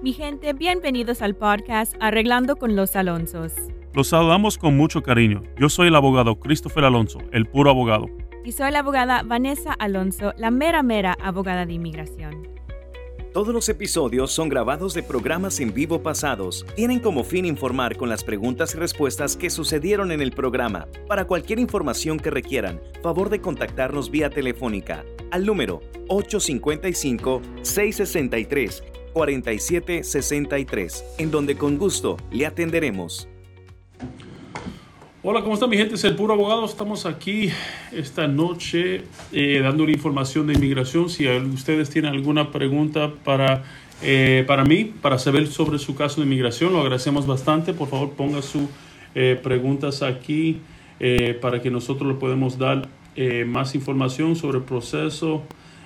Mi gente, bienvenidos al podcast Arreglando con los Alonsos. Los saludamos con mucho cariño. Yo soy el abogado Christopher Alonso, el puro abogado. Y soy la abogada Vanessa Alonso, la mera mera abogada de inmigración. Todos los episodios son grabados de programas en vivo pasados. Tienen como fin informar con las preguntas y respuestas que sucedieron en el programa. Para cualquier información que requieran, favor de contactarnos vía telefónica al número 855-663-4763, en donde con gusto le atenderemos. Hola, ¿cómo están mi gente? Es el puro abogado. Estamos aquí esta noche eh, dando información de inmigración. Si ustedes tienen alguna pregunta para, eh, para mí, para saber sobre su caso de inmigración, lo agradecemos bastante. Por favor, ponga sus eh, preguntas aquí eh, para que nosotros le podamos dar más información sobre el proceso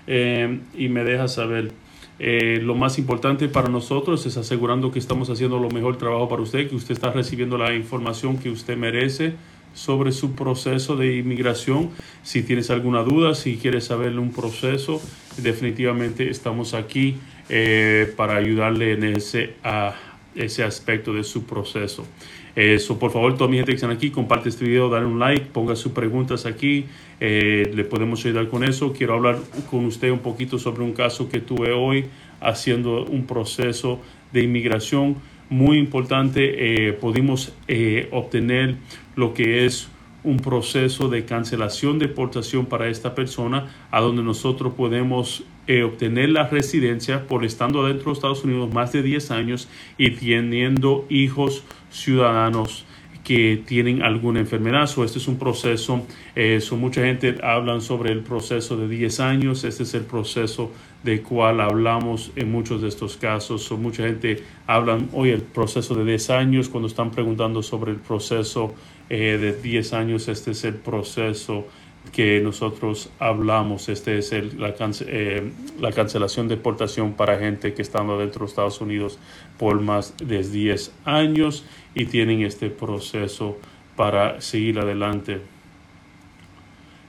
y me deja saber. Eh, lo más importante para nosotros es asegurando que estamos haciendo lo mejor trabajo para usted, que usted está recibiendo la información que usted merece sobre su proceso de inmigración. Si tienes alguna duda, si quieres saber un proceso, definitivamente estamos aquí eh, para ayudarle en ese, a ese aspecto de su proceso. Eso, por favor, toda mi gente que están aquí, comparte este video, dale un like, ponga sus preguntas aquí, eh, le podemos ayudar con eso. Quiero hablar con usted un poquito sobre un caso que tuve hoy haciendo un proceso de inmigración muy importante. Eh, pudimos eh, obtener lo que es un proceso de cancelación de deportación para esta persona, a donde nosotros podemos eh, obtener la residencia por estando dentro de Estados Unidos más de 10 años y teniendo hijos ciudadanos que tienen alguna enfermedad. So, este es un proceso, eh, mucha gente habla sobre el proceso de 10 años, este es el proceso del cual hablamos en muchos de estos casos. So, mucha gente habla hoy el proceso de 10 años cuando están preguntando sobre el proceso eh, de 10 años, este es el proceso que nosotros hablamos. Este es el, la, eh, la, cancelación de deportación para gente que está dentro de Estados Unidos por más de 10 años y tienen este proceso para seguir adelante.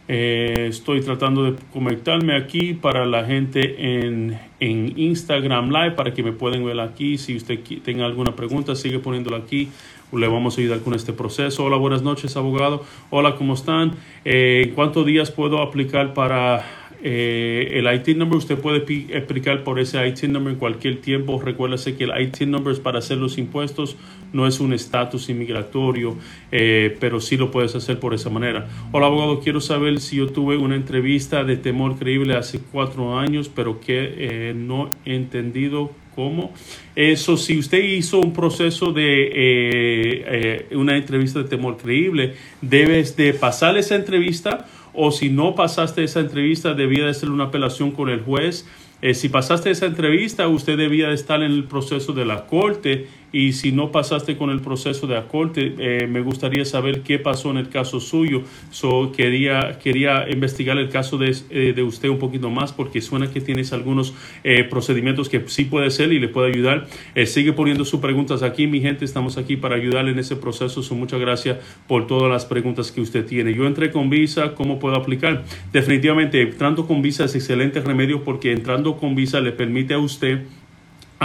Eh, estoy tratando de conectarme aquí para la gente en, en, Instagram Live para que me puedan ver aquí. Si usted tenga alguna pregunta, sigue poniéndola aquí le vamos a ayudar con este proceso. Hola, buenas noches, abogado. Hola, ¿cómo están? Eh, ¿Cuántos días puedo aplicar para eh, el IT number? Usted puede aplicar por ese IT number en cualquier tiempo. Recuérdese que el IT number es para hacer los impuestos, no es un estatus inmigratorio, eh, pero sí lo puedes hacer por esa manera. Hola, abogado. Quiero saber si yo tuve una entrevista de temor creíble hace cuatro años, pero que no he entendido cómo. Eso, si usted hizo un proceso de eh, eh, una entrevista de temor creíble, debes de pasar esa entrevista o si no pasaste esa entrevista, debía de hacer una apelación con el juez. Eh, si pasaste esa entrevista, usted debía de estar en el proceso de la corte y si no pasaste con el proceso de la corte, eh, me gustaría saber qué pasó en el caso suyo. So, quería, quería investigar el caso de, eh, de usted un poquito más porque suena que tienes algunos eh, procedimientos que sí puede ser y le puede ayudar. sigue poniendo sus preguntas aquí, mi gente. Estamos aquí para ayudarle en ese proceso. So, muchas gracias por todas las preguntas que usted tiene. Yo entré con visa, ¿cómo puedo aplicar? Definitivamente, entrando con visa es excelente remedio porque entrando con visa le permite a usted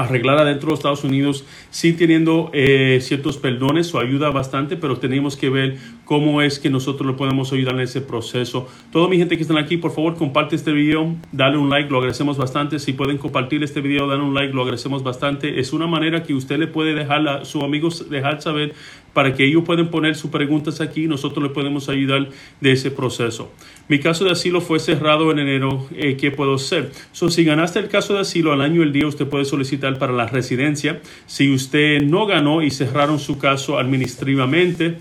arreglar adentro de Estados Unidos, sí teniendo eh, ciertos perdones, o ayuda bastante, pero tenemos que ver cómo es que nosotros le podemos ayudar en ese proceso. Toda mi gente que están aquí, por favor, comparte este video, dale un like, lo agradecemos bastante. Si pueden compartir este video, dale un like, lo agradecemos bastante. Es una manera que usted le puede dejar a sus amigos, dejar saber para que ellos puedan poner sus preguntas aquí y nosotros le podemos ayudar de ese proceso. Mi caso de asilo fue cerrado en enero. Eh, ¿Qué puedo hacer? So, si ganaste el caso de asilo al año el día, usted puede solicitar para la residencia. Si usted no ganó y cerraron su caso administrativamente,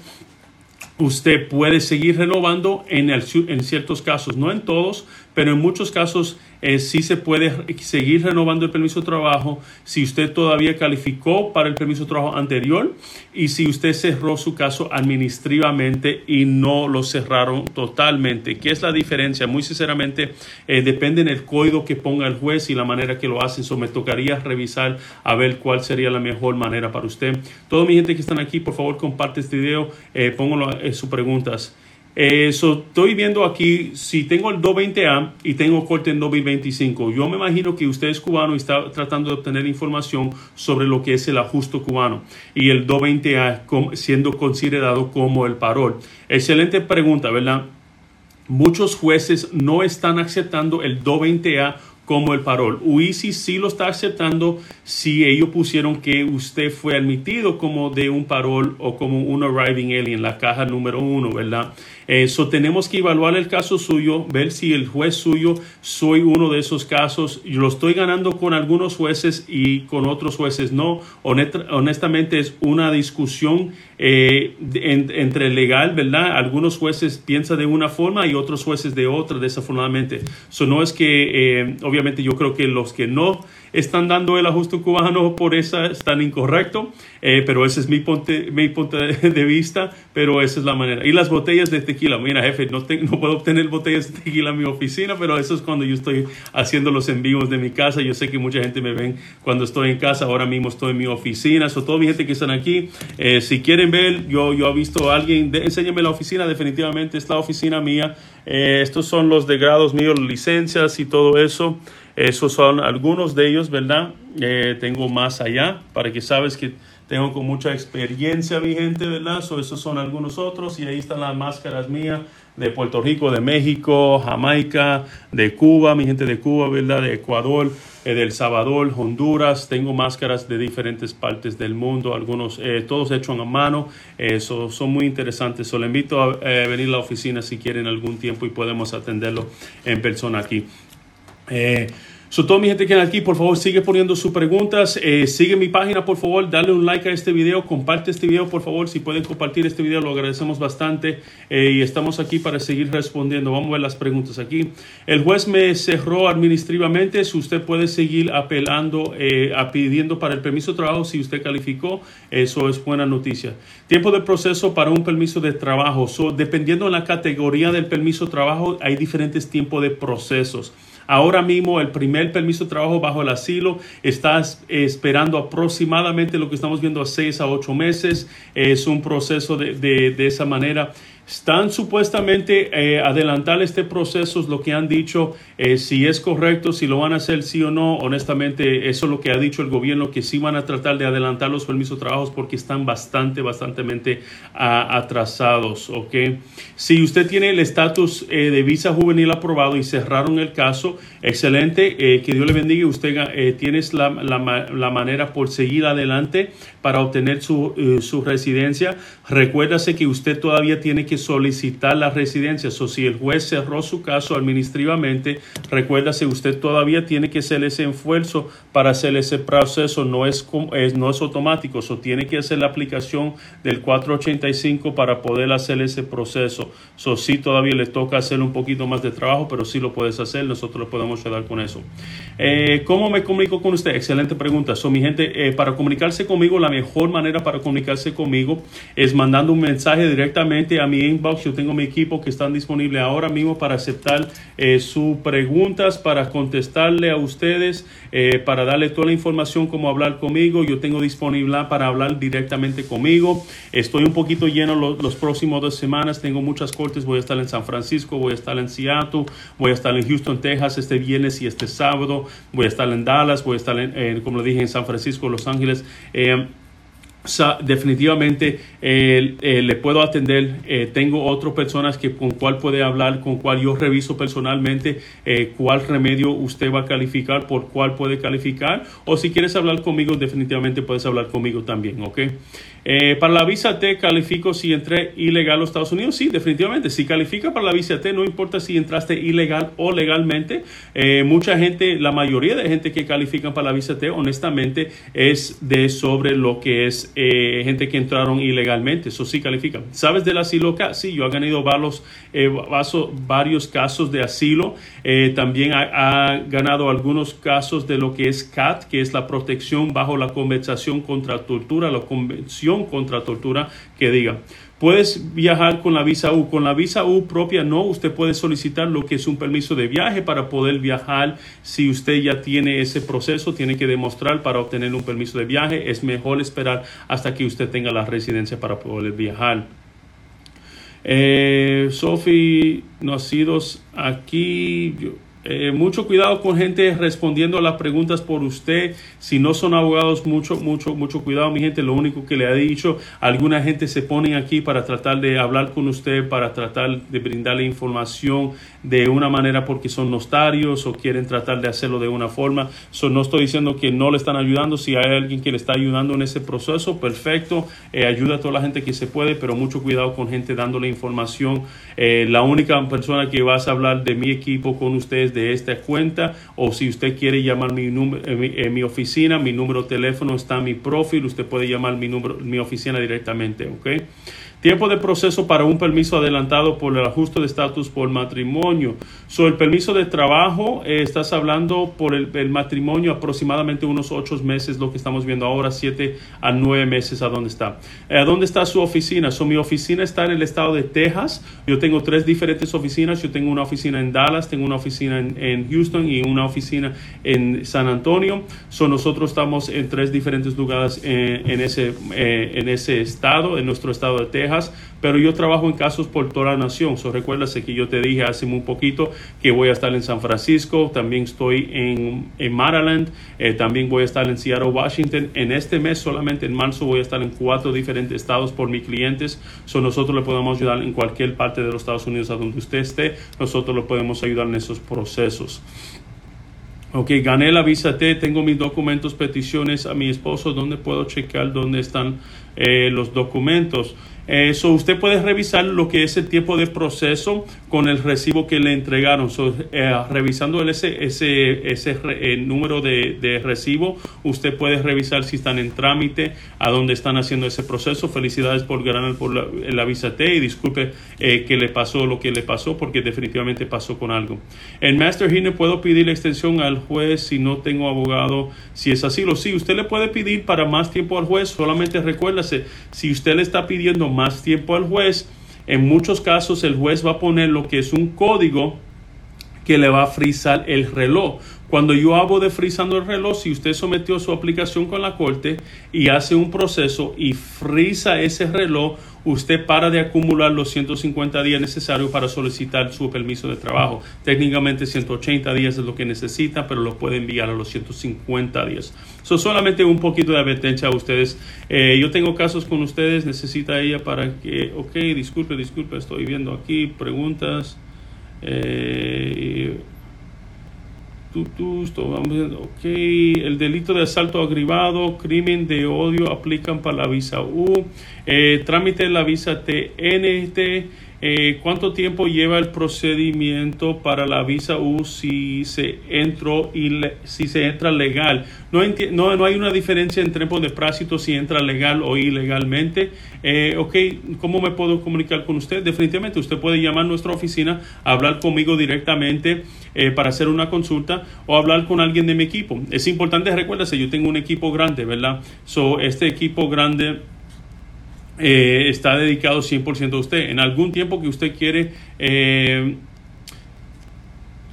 usted puede seguir renovando en ciertos casos, no en todos, pero en muchos casos eh, sí se puede seguir renovando el permiso de trabajo si usted todavía calificó para el permiso de trabajo anterior y si usted cerró su caso administrativamente y no lo cerraron totalmente. ¿Qué es la diferencia? Muy sinceramente, eh, depende en el código que ponga el juez y la manera que lo hacen. So, me tocaría revisar a ver cuál sería la mejor manera para usted. Toda mi gente que están aquí, por favor, comparte este video, eh, pónganlo en sus preguntas. Eh, estoy viendo aquí, si tengo el 220A y tengo corte en 2025, yo me imagino que usted es cubano y está tratando de obtener información sobre lo que es el ajuste cubano y el 220A siendo considerado como el parol. Excelente pregunta, ¿verdad? Muchos jueces no están aceptando el 220A como el parol. UICI sí lo está aceptando si ellos pusieron que usted fue admitido como de un parol o como un arriving alien, la caja número uno, ¿verdad? Eso tenemos que evaluar el caso suyo, ver si el juez suyo soy uno de esos casos. Yo lo estoy ganando con algunos jueces y con otros jueces no. honestamente es una discusión eh, entre legal, ¿verdad? Algunos jueces piensan de una forma y otros jueces de otra, desafortunadamente. Eso no es que, eh, obviamente yo creo que los que no están dando el ajuste cubano por esa están incorrecto, eh, pero ese es mi punto, mi punto de vista, pero esa es la manera. Y las botellas de tequila, mira jefe, no, no puedo obtener botellas de tequila en mi oficina, pero eso es cuando yo estoy haciendo los envíos de mi casa. Yo sé que mucha gente me ven cuando estoy en casa, ahora mismo estoy en mi oficina, so, toda mi gente que están aquí, eh, si quieren ver, yo, yo he visto a alguien, de, enséñame la oficina, definitivamente es la oficina mía. Eh, estos son los de grados míos, licencias y todo eso. Esos son algunos de ellos, ¿verdad? Eh, tengo más allá para que sabes que tengo con mucha experiencia mi gente, ¿verdad? esos son algunos otros y ahí están las máscaras mías de Puerto Rico, de México, Jamaica, de Cuba, mi gente de Cuba, ¿verdad? De Ecuador, eh, de Salvador, Honduras. Tengo máscaras de diferentes partes del mundo, algunos, eh, todos hechos a mano. Eso son muy interesantes. So, invito a venir a la oficina si quieren algún tiempo y podemos atenderlo en persona aquí. Eh, So, toda mi gente que aquí, por favor, sigue poniendo sus preguntas. Eh, sigue mi página, por favor. Dale un like a este video. Comparte este video, por favor. Si pueden compartir este video, lo agradecemos bastante. Eh, y estamos aquí para seguir respondiendo. Vamos a ver las preguntas aquí. El juez me cerró administrativamente. Si usted puede seguir apelando, eh, pidiendo para el permiso de trabajo, si usted calificó, eso es buena noticia. Tiempo de proceso para un permiso de trabajo. So, dependiendo de la categoría del permiso de trabajo, hay diferentes tiempos de procesos. Ahora mismo el primer permiso de trabajo bajo el asilo está esperando aproximadamente lo que estamos viendo a seis a ocho meses. Es un proceso de, de, de esa manera. Están supuestamente eh, adelantar este proceso, es lo que han dicho, eh, si es correcto, si lo van a hacer sí o no. Honestamente, eso es lo que ha dicho el gobierno, que sí van a tratar de adelantar los permisos de trabajo porque están bastante, bastante atrasados. ¿ok? Si usted tiene el estatus eh, de visa juvenil aprobado y cerraron el caso, excelente, que Dios le bendiga. Usted tiene la, la, la, manera por seguir adelante para obtener su, su residencia. Recuérdase que usted todavía tiene que solicitar la residencia. O si el juez cerró su caso administrativamente, recuérdase, usted todavía tiene que hacer ese esfuerzo para hacer ese proceso. No es, no es automático. So, tiene que hacer la aplicación del 485 para poder hacer ese proceso. So, sí, todavía le toca hacer un poquito más de trabajo, pero sí lo puedes hacer. Nosotros le podemos ayudar con eso. Eh, ¿Cómo me comunico con usted? Excelente pregunta. So, mi gente, eh, para comunicarse conmigo, la mejor manera para comunicarse conmigo es mandando un mensaje directamente a mi inbox. Yo tengo mi equipo que están disponibles ahora mismo para aceptar eh, sus preguntas, para contestarle a ustedes, eh, para darle toda la información, como hablar conmigo. Yo tengo disponible para hablar directamente conmigo. Estoy un poquito lleno los, próximos dos semanas. Tengo muchas cortes. Voy a estar en San Francisco, voy a estar en Seattle, voy a estar en Houston, Texas este viernes y este sábado. Voy a estar en Dallas, voy a estar, en, como lo dije, en San Francisco, Los Ángeles. Definitivamente eh, eh, le puedo atender. Eh, tengo otras personas que con cuál puede hablar, con cuál yo reviso personalmente cuál remedio usted va a calificar, por cuál puede calificar. O si quieres hablar conmigo, definitivamente puedes hablar conmigo también, ¿ok? Para la visa T califico si entré ilegal a los Estados Unidos. Sí, definitivamente. Si califica para la visa T, no importa si entraste ilegal o legalmente. Mucha gente, la mayoría de gente que califican para la visa T, honestamente, es de sobre lo que es eh, gente que entraron ilegalmente. Eso sí califica. ¿Sabes del asilo acá? Sí, yo he ganado varios, varios casos de asilo. también ha, ha, ganado algunos casos de lo que es CAT, que es la protección bajo la Convención contra Tortura, la Convención contra tortura que diga. Puedes viajar con la visa U. Con la visa U propia no, usted puede solicitar lo que es un permiso de viaje para poder viajar. Si usted ya tiene ese proceso, tiene que demostrar para obtener un permiso de viaje. Es mejor esperar hasta que usted tenga la residencia para poder viajar. Eh, Sophie, nacidos aquí, eh, mucho cuidado con gente respondiendo a las preguntas por usted. Si no son abogados, mucho, mucho, mucho cuidado, mi gente. Lo único que le ha dicho, alguna gente se pone aquí para tratar de hablar con usted, para tratar de brindarle información de una manera porque son notarios o quieren tratar de hacerlo de una forma. no estoy diciendo que no le están ayudando. Si hay alguien que le está ayudando en ese proceso, perfecto. Eh, ayuda a toda la gente que se puede, pero mucho cuidado con gente dándole información. Eh, la única persona que vas a hablar de mi equipo con ustedes de esta cuenta o si usted quiere llamar mi número en mi, oficina, mi número de teléfono está en mi profil, usted puede llamar mi número mi oficina directamente, ¿ok? Tiempo de proceso para un permiso adelantado por el ajuste de estatus por matrimonio. Sobre el permiso de trabajo, eh, estás hablando por el, matrimonio aproximadamente unos ocho meses, lo que estamos viendo ahora, siete a nueve meses a dónde está. Eh, ¿A dónde está su oficina? So, mi oficina está en el estado de Texas. Yo tengo tres diferentes oficinas. Yo tengo una oficina en Dallas, tengo una oficina en, Houston y una oficina en San Antonio. So, nosotros estamos en tres diferentes lugares en, ese, eh, en ese estado, en nuestro estado de Texas pero yo trabajo en casos por toda la nación. So, recuérdase que yo te dije hace muy poquito que voy a estar en San Francisco, también estoy en, Maryland, eh, también voy a estar en Seattle, Washington. En este mes, solamente en marzo, voy a estar en cuatro diferentes estados por mis clientes. So, nosotros le podemos ayudar en cualquier parte de los Estados Unidos a donde usted esté. Nosotros le podemos ayudar en esos procesos. Ok, gané la visa tengo mis documentos, peticiones a mi esposo, ¿dónde puedo checar dónde están eh, los documentos? Eso usted puede revisar lo que es el tiempo de proceso con el recibo que le entregaron. Eh, revisando ese, ese, ese número de, recibo, usted puede revisar si están en trámite, a dónde están haciendo ese proceso. Felicidades por ganar por la, visa T y disculpe eh, que le pasó lo que le pasó porque definitivamente pasó con algo. En Master Hearing puedo pedir extensión al juez si no tengo abogado. Si es así, lo sí, usted le puede pedir para más tiempo al juez. Solamente recuérdase, si usted le está pidiendo más tiempo al juez. En muchos casos el juez va a poner lo que es un código que le va a frizar el reloj. Cuando yo hablo de frizando el reloj, si usted sometió su aplicación con la corte y hace un proceso y frisa ese reloj, usted para de acumular los 150 días necesarios para solicitar su permiso de trabajo. Técnicamente 180 días es lo que necesita, pero lo puede enviar a los 150 días. Eso solamente un poquito de advertencia a ustedes. Eh, yo tengo casos con ustedes, necesita ella para que, ok, disculpe, disculpe, estoy viendo aquí preguntas. Eh, ok, el delito de asalto agravado, crimen de odio aplican para la visa U, eh, trámite de la visa TNT, eh, ¿Cuánto tiempo lleva el procedimiento para la visa U si se entró y si se entra legal? No, no, no, hay una diferencia entre tiempo de si entra legal o ilegalmente. Eh, ok, ¿cómo me puedo comunicar con usted? Definitivamente usted puede llamar a nuestra oficina, hablar conmigo directamente eh, para hacer una consulta o hablar con alguien de mi equipo. Es importante, recuérdese, yo tengo un equipo grande, ¿verdad? So, este equipo grande eh, está dedicado 100% a usted. En algún tiempo que usted quiere eh,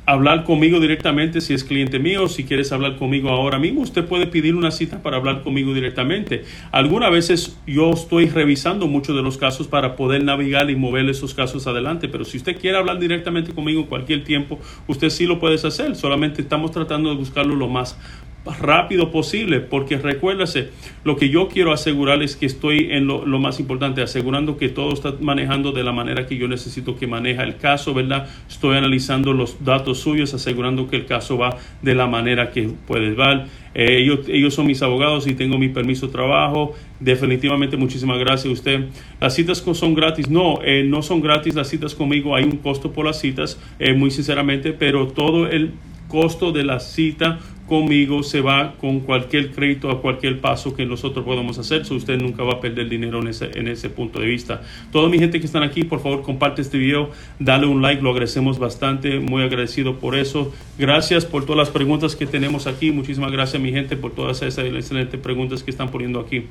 hablar conmigo directamente, si es cliente mío, si quieres hablar conmigo ahora mismo, usted puede pedir una cita para hablar conmigo directamente. Algunas veces yo estoy revisando muchos de los casos para poder navegar y mover esos casos adelante, pero si usted quiere hablar directamente conmigo en cualquier tiempo, usted sí lo puede hacer. Solamente estamos tratando de buscarlo lo más rápido posible, porque recuérdase, lo que yo quiero asegurar es que estoy en lo, más importante, asegurando que todo está manejando de la manera que yo necesito que maneja el caso, ¿verdad? Estoy analizando los datos suyos, asegurando que el caso va de la manera que puede ver. Eh, ellos, ellos, son mis abogados y tengo mi permiso de trabajo. Definitivamente, muchísimas gracias a usted. Las citas son gratis. No, eh, no son gratis las citas conmigo. Hay un costo por las citas, eh, muy sinceramente, pero todo el costo de la cita conmigo se va con cualquier crédito a cualquier paso que nosotros podamos hacer. So usted nunca va a perder dinero en ese, en ese punto de vista. Toda mi gente que están aquí, por favor, comparte este video, dale un like, lo agradecemos bastante, muy agradecido por eso. Gracias por todas las preguntas que tenemos aquí. Muchísimas gracias, mi gente, por todas esas excelentes preguntas que están poniendo aquí.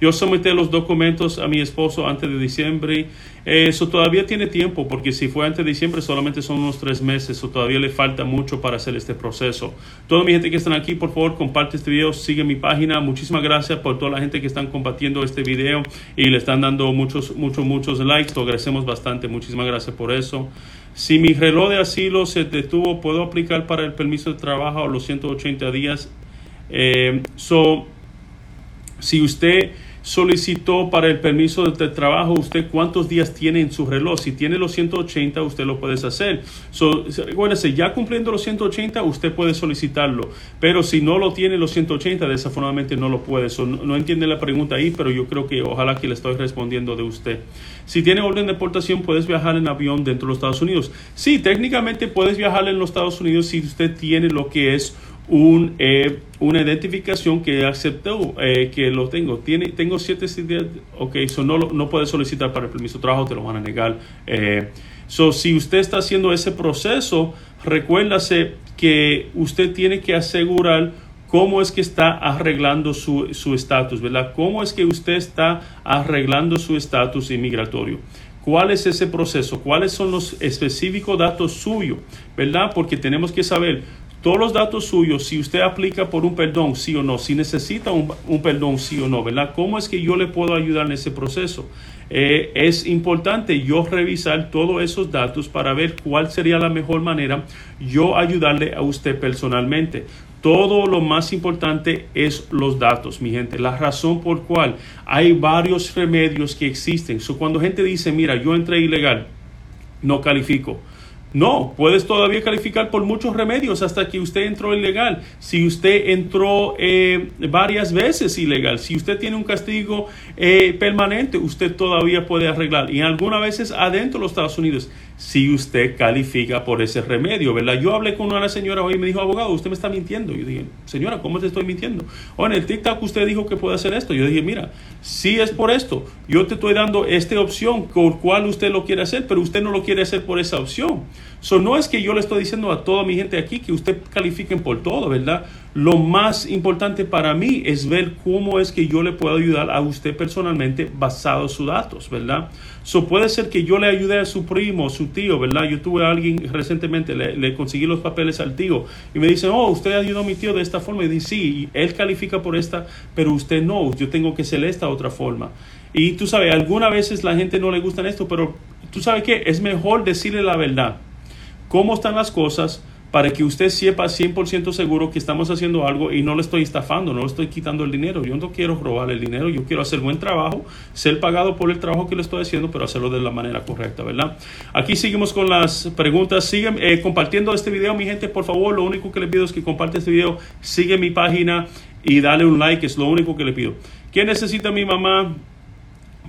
Yo sometí los documentos a mi esposo antes de diciembre. Eso todavía tiene tiempo, porque si fue antes de diciembre solamente son unos tres meses, o todavía le falta mucho para hacer este proceso. Toda mi gente que están aquí, por favor, comparte este video, sigue mi página. Muchísimas gracias por toda la gente que están compartiendo este video y le están dando muchos, muchos, muchos likes. Lo agradecemos bastante. Muchísimas gracias por eso. Si mi reloj de asilo se detuvo, ¿puedo aplicar para el permiso de trabajo a los 180 días? Eh, so, si usted solicitó para el permiso de trabajo, usted cuántos días tiene en su reloj. Si tiene los 180, usted lo puede hacer. So, recuérdese, ya cumpliendo los 180, usted puede solicitarlo. Pero si no lo tiene los 180, desafortunadamente no lo puede. no, entiende la pregunta ahí, pero yo creo que ojalá que le estoy respondiendo de usted. Si tiene orden de deportación, puedes viajar en avión dentro de los Estados Unidos. Sí, técnicamente puedes viajar en los Estados Unidos si usted tiene lo que es eh, una identificación que aceptó eh, que lo tengo. Tiene, tengo siete días, ok, eso no, no puede solicitar para el permiso de trabajo, te lo van a negar. Eh, so, si usted está haciendo ese proceso, recuérdase que usted tiene que asegurar cómo es que está arreglando su estatus, ¿verdad? ¿Cómo es que usted está arreglando su estatus inmigratorio? ¿Cuál es ese proceso? ¿Cuáles son los específicos datos suyos? ¿Verdad? Porque tenemos que saber todos los datos suyos, si usted aplica por un perdón, sí o no, si necesita un, perdón, sí o no, ¿verdad? ¿Cómo es que yo le puedo ayudar en ese proceso? Eh, es importante yo revisar todos esos datos para ver cuál sería la mejor manera yo ayudarle a usted personalmente. Todo lo más importante es los datos, mi gente. La razón por cual hay varios remedios que existen. So, cuando gente dice, mira, yo entré ilegal, no califico no, puedes todavía calificar por muchos remedios hasta que usted entró ilegal. Si usted entró eh, varias veces ilegal, si usted tiene un castigo eh, permanente, usted todavía puede arreglar. Y algunas veces adentro de los Estados Unidos si usted califica por ese remedio, ¿verdad? Yo hablé con una señora hoy y me dijo, abogado, usted me está mintiendo. Yo dije, señora, ¿cómo te estoy mintiendo? O en el TikTok usted dijo que puede hacer esto. Yo dije, mira, si es por esto, yo te estoy dando esta opción por cual usted lo quiere hacer, pero usted no lo quiere hacer por esa opción. So, no es que yo le estoy diciendo a toda mi gente aquí que usted califiquen por todo, ¿verdad? Lo más importante para mí es ver cómo es que yo le puedo ayudar a usted personalmente basado en sus datos, ¿verdad? So puede ser que yo le ayude a su primo, su tío, ¿verdad? Yo tuve a alguien recientemente, le, conseguí los papeles al tío y me dice, oh, usted ayudó a mi tío de esta forma. Y dice, sí, él califica por esta, pero usted no, yo tengo que ser esta otra forma. Y tú sabes, algunas veces la gente no le gusta esto, pero tú sabes que es mejor decirle la verdad. ¿Cómo están las cosas? Para que usted sepa 100% seguro que estamos haciendo algo y no le estoy estafando, no le estoy quitando el dinero. Yo no quiero robar el dinero, yo quiero hacer buen trabajo, ser pagado por el trabajo que le estoy haciendo, pero hacerlo de la manera correcta, ¿verdad? Aquí seguimos con las preguntas. Sigan eh, compartiendo este video, mi gente, por favor. Lo único que le pido es que comparte este video, sigue mi página y dale un like, es lo único que le pido. ¿Qué necesita mi mamá?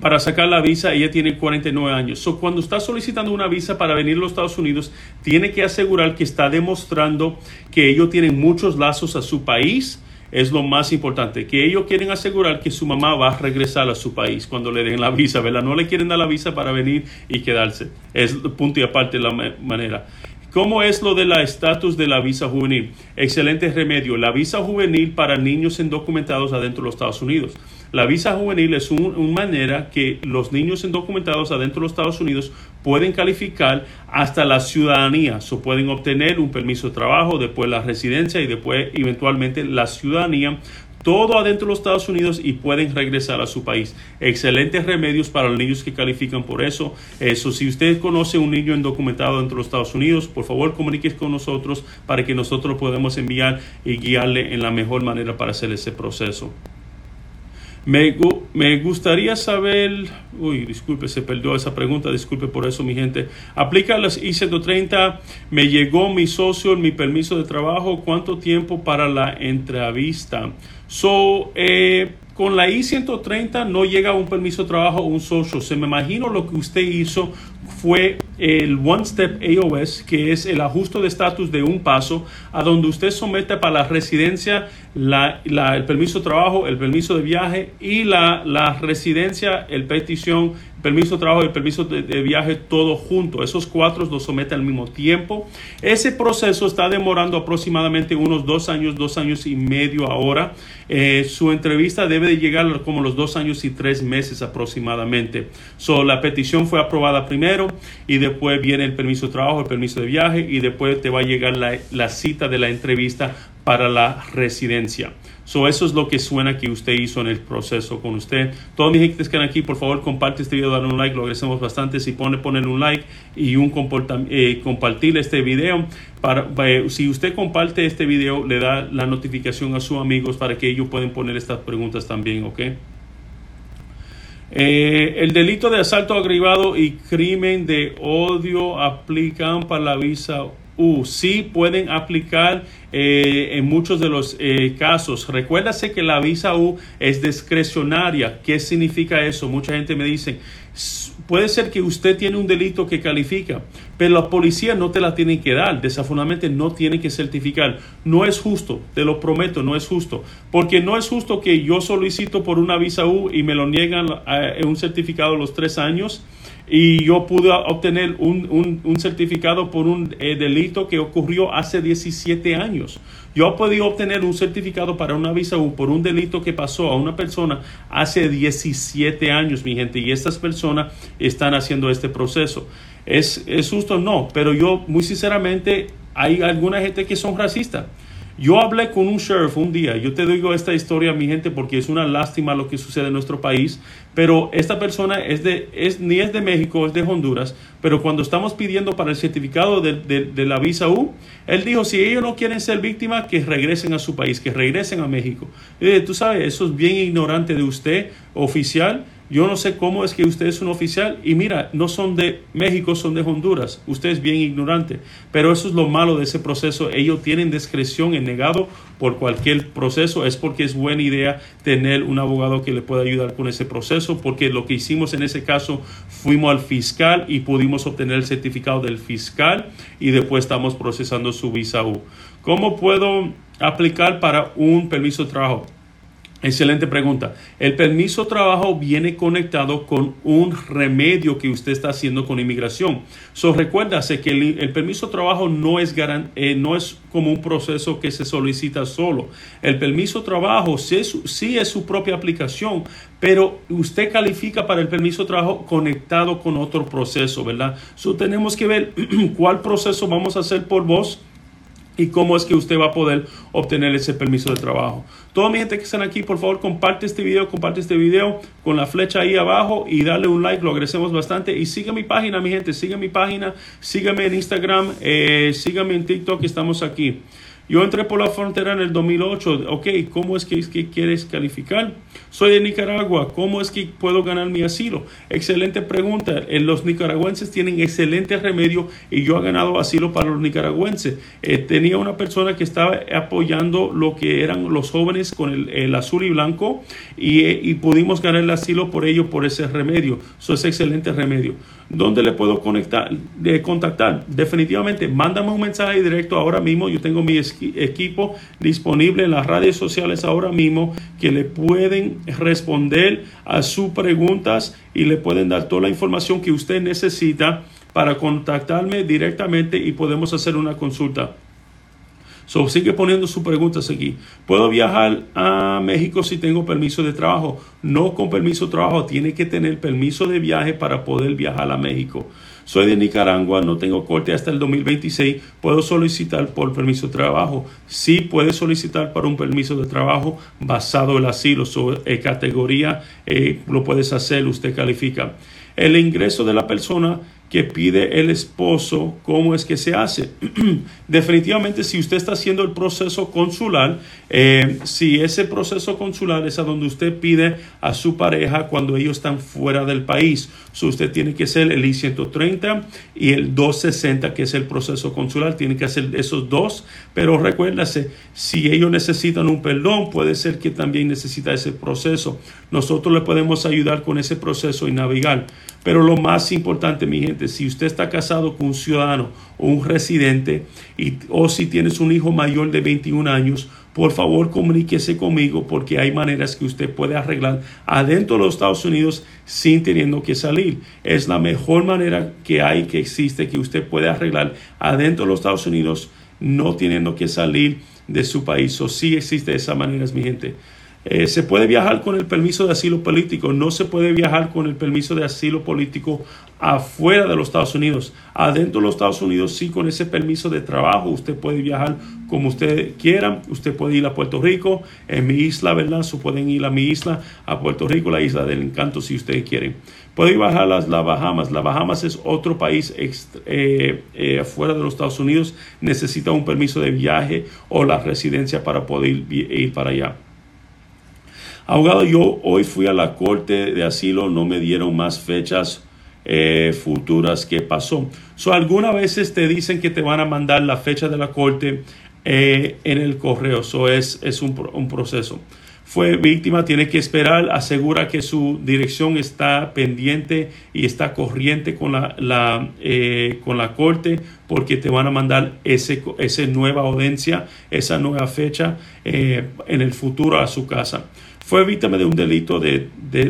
Para sacar la visa, ella tiene 49 años. So, cuando está solicitando una visa para venir a los Estados Unidos, tiene que asegurar que está demostrando que ellos tienen muchos lazos a su país. Es lo más importante, que ellos quieren asegurar que su mamá va a regresar a su país cuando le den la visa, ¿verdad? No le quieren dar la visa para venir y quedarse. Es punto y aparte la manera. ¿Cómo es lo del estatus de la visa juvenil? Excelente remedio. La visa juvenil para niños indocumentados adentro de los Estados Unidos. La visa juvenil es una manera que los niños indocumentados adentro de los Estados Unidos pueden calificar hasta la ciudadanía. O pueden obtener un permiso de trabajo, después la residencia y después eventualmente la ciudadanía todo adentro de los Estados Unidos y pueden regresar a su país. Excelentes remedios para los niños que califican por eso. Eso, si usted conoce un niño indocumentado dentro de los Estados Unidos, por favor comuníquese con nosotros para que nosotros podamos enviar y guiarle en la mejor manera para hacer ese proceso. Me, me, gustaría saber, uy, disculpe, se perdió esa pregunta, disculpe por eso, mi gente. Aplica las I-130, me llegó mi socio, mi permiso de trabajo, ¿cuánto tiempo para la entrevista? So, eh, con la I-130 no llega un permiso de trabajo o un socio. Se me imagino lo que usted hizo fue el One Step AOS, que es el ajuste de estatus de un paso, a donde usted somete para la residencia la, el permiso de trabajo, el permiso de viaje y la, la residencia, el petición, permiso de trabajo y permiso de, viaje, todo junto. Esos cuatro los somete al mismo tiempo. Ese proceso está demorando aproximadamente unos dos años, dos años y medio ahora. Eh, su entrevista debe de llegar como los dos años y tres meses aproximadamente. So, la petición fue aprobada primero y después viene el permiso de trabajo, el permiso de viaje y después te va a llegar la, la cita de la entrevista para la residencia. So, eso es lo que suena que usted hizo en el proceso con usted. Todos mis gente que están aquí, por favor, comparte este video, dale un like, lo agradecemos bastante. Si pone, ponen un like y un eh, compartir este video. Para, eh, si usted comparte este video, le da la notificación a sus amigos para que ellos puedan poner estas preguntas también, ¿ok? Eh, el delito de asalto agravado y crimen de odio aplican para la visa U. Sí pueden aplicar eh, en muchos de los eh, casos. Recuérdase que la visa U es discrecionaria. ¿Qué significa eso? Mucha gente me dice, puede ser que usted tiene un delito que califica, pero la policía no te la tiene que dar. Desafortunadamente no tiene que certificar. No es justo, te lo prometo, no es justo. Porque no es justo que yo solicito por una visa U y me lo niegan en un certificado a los tres años y yo pude obtener un, un, certificado por un eh, delito que ocurrió hace 17 años. Yo podido obtener un certificado para una visa U por un delito que pasó a una persona hace 17 años, mi gente, y estas personas están haciendo este proceso. ¿Es, es justo? No, pero yo muy sinceramente hay alguna gente que son racistas. Yo hablé con un sheriff un día, yo te digo esta historia, mi gente, porque es una lástima lo que sucede en nuestro país, pero esta persona es de, es, ni es de México, es de Honduras, pero cuando estamos pidiendo para el certificado de, de, la visa U, él dijo, si ellos no quieren ser víctimas, que regresen a su país, que regresen a México. tú sabes, eso es bien ignorante de usted, oficial, yo no sé cómo es que usted es un oficial y mira, no son de México, son de Honduras. Usted es bien ignorante. Pero eso es lo malo de ese proceso. Ellos tienen discreción en negado por cualquier proceso. Es porque es buena idea tener un abogado que le pueda ayudar con ese proceso. Porque lo que hicimos en ese caso, fuimos al fiscal y pudimos obtener el certificado del fiscal y después estamos procesando su visa U. ¿Cómo puedo aplicar para un permiso de trabajo? Excelente pregunta. El permiso trabajo viene conectado con un remedio que usted está haciendo con inmigración. So, recuérdase que el, permiso de trabajo no es, eh, no es como un proceso que se solicita solo. El permiso trabajo sí es, su propia aplicación, pero usted califica para el permiso trabajo conectado con otro proceso, ¿verdad? So, tenemos que ver cuál proceso vamos a hacer por vos y cómo es que usted va a poder obtener ese permiso de trabajo. Toda mi gente que están aquí, por favor, comparte este video, comparte este video con la flecha ahí abajo y dale un like, lo agradecemos bastante. Y siga mi página, mi gente, siga mi página, sígame en Instagram, eh, sígame en TikTok, estamos aquí. Yo entré por la frontera en el 2008. Ok, ¿cómo es que, es que quieres calificar? Soy de Nicaragua. ¿Cómo es que puedo ganar mi asilo? Excelente pregunta. Eh, los nicaragüenses tienen excelente remedio y yo he ganado asilo para los nicaragüenses. Eh, tenía una persona que estaba apoyando lo que eran los jóvenes con el, azul y blanco y, eh, pudimos ganar el asilo por ello, por ese remedio. Eso es excelente remedio. ¿Dónde le puedo conectar, de contactar? Definitivamente, mándame un mensaje directo ahora mismo. Yo tengo mi equipo disponible en las redes sociales ahora mismo que le pueden responder a sus preguntas y le pueden dar toda la información que usted necesita para contactarme directamente y podemos hacer una consulta. Sigue poniendo sus preguntas aquí. ¿Puedo viajar a México si tengo permiso de trabajo? No con permiso de trabajo, tiene que tener permiso de viaje para poder viajar a México. Soy de Nicaragua, no tengo corte hasta el 2026. ¿Puedo solicitar por permiso de trabajo? Sí, puede solicitar para un permiso de trabajo basado en el asilo. So, eh, categoría eh, lo puedes hacer, usted califica. El ingreso de la persona que pide el esposo, ¿cómo es que se hace? Definitivamente, si usted está haciendo el proceso consular, eh, si ese proceso consular es a donde usted pide a su pareja cuando ellos están fuera del país, so usted tiene que hacer el I-130 y el 260, que es el proceso consular, tiene que hacer esos dos, pero recuérdase, si ellos necesitan un perdón, puede ser que también necesita ese proceso. Nosotros le podemos ayudar con ese proceso y navegar. Pero lo más importante, mi gente, si usted está casado con un ciudadano o un residente y, o si tienes un hijo mayor de 21 años, por favor comuníquese conmigo porque hay maneras que usted puede arreglar adentro de los Estados Unidos sin teniendo que salir. Es la mejor manera que hay, que existe, que usted puede arreglar adentro de los Estados Unidos no teniendo que salir de su país. O sí existe esa manera, mi gente. Eh, se puede viajar con el permiso de asilo político, no se puede viajar con el permiso de asilo político afuera de los Estados Unidos. Adentro de los Estados Unidos, sí, con ese permiso de trabajo, usted puede viajar como usted quiera. Usted puede ir a Puerto Rico, en mi isla, ¿verdad? So pueden ir a mi isla, a Puerto Rico, la isla del encanto, si ustedes quieren. Puede bajar las, las Bahamas. Las Bahamas es otro país eh, eh, afuera de los Estados Unidos. Necesita un permiso de viaje o la residencia para poder ir para allá. Abogado, yo hoy fui a la corte de asilo, no me dieron más fechas eh, futuras que pasó. So, algunas veces te dicen que te van a mandar la fecha de la corte eh, en el correo. Eso es, es un, un, proceso. Fue víctima, tiene que esperar, asegura que su dirección está pendiente y está corriente con la, eh, con la corte porque te van a mandar ese, esa nueva audiencia, esa nueva fecha en el futuro a su casa. Fue víctima de un delito de,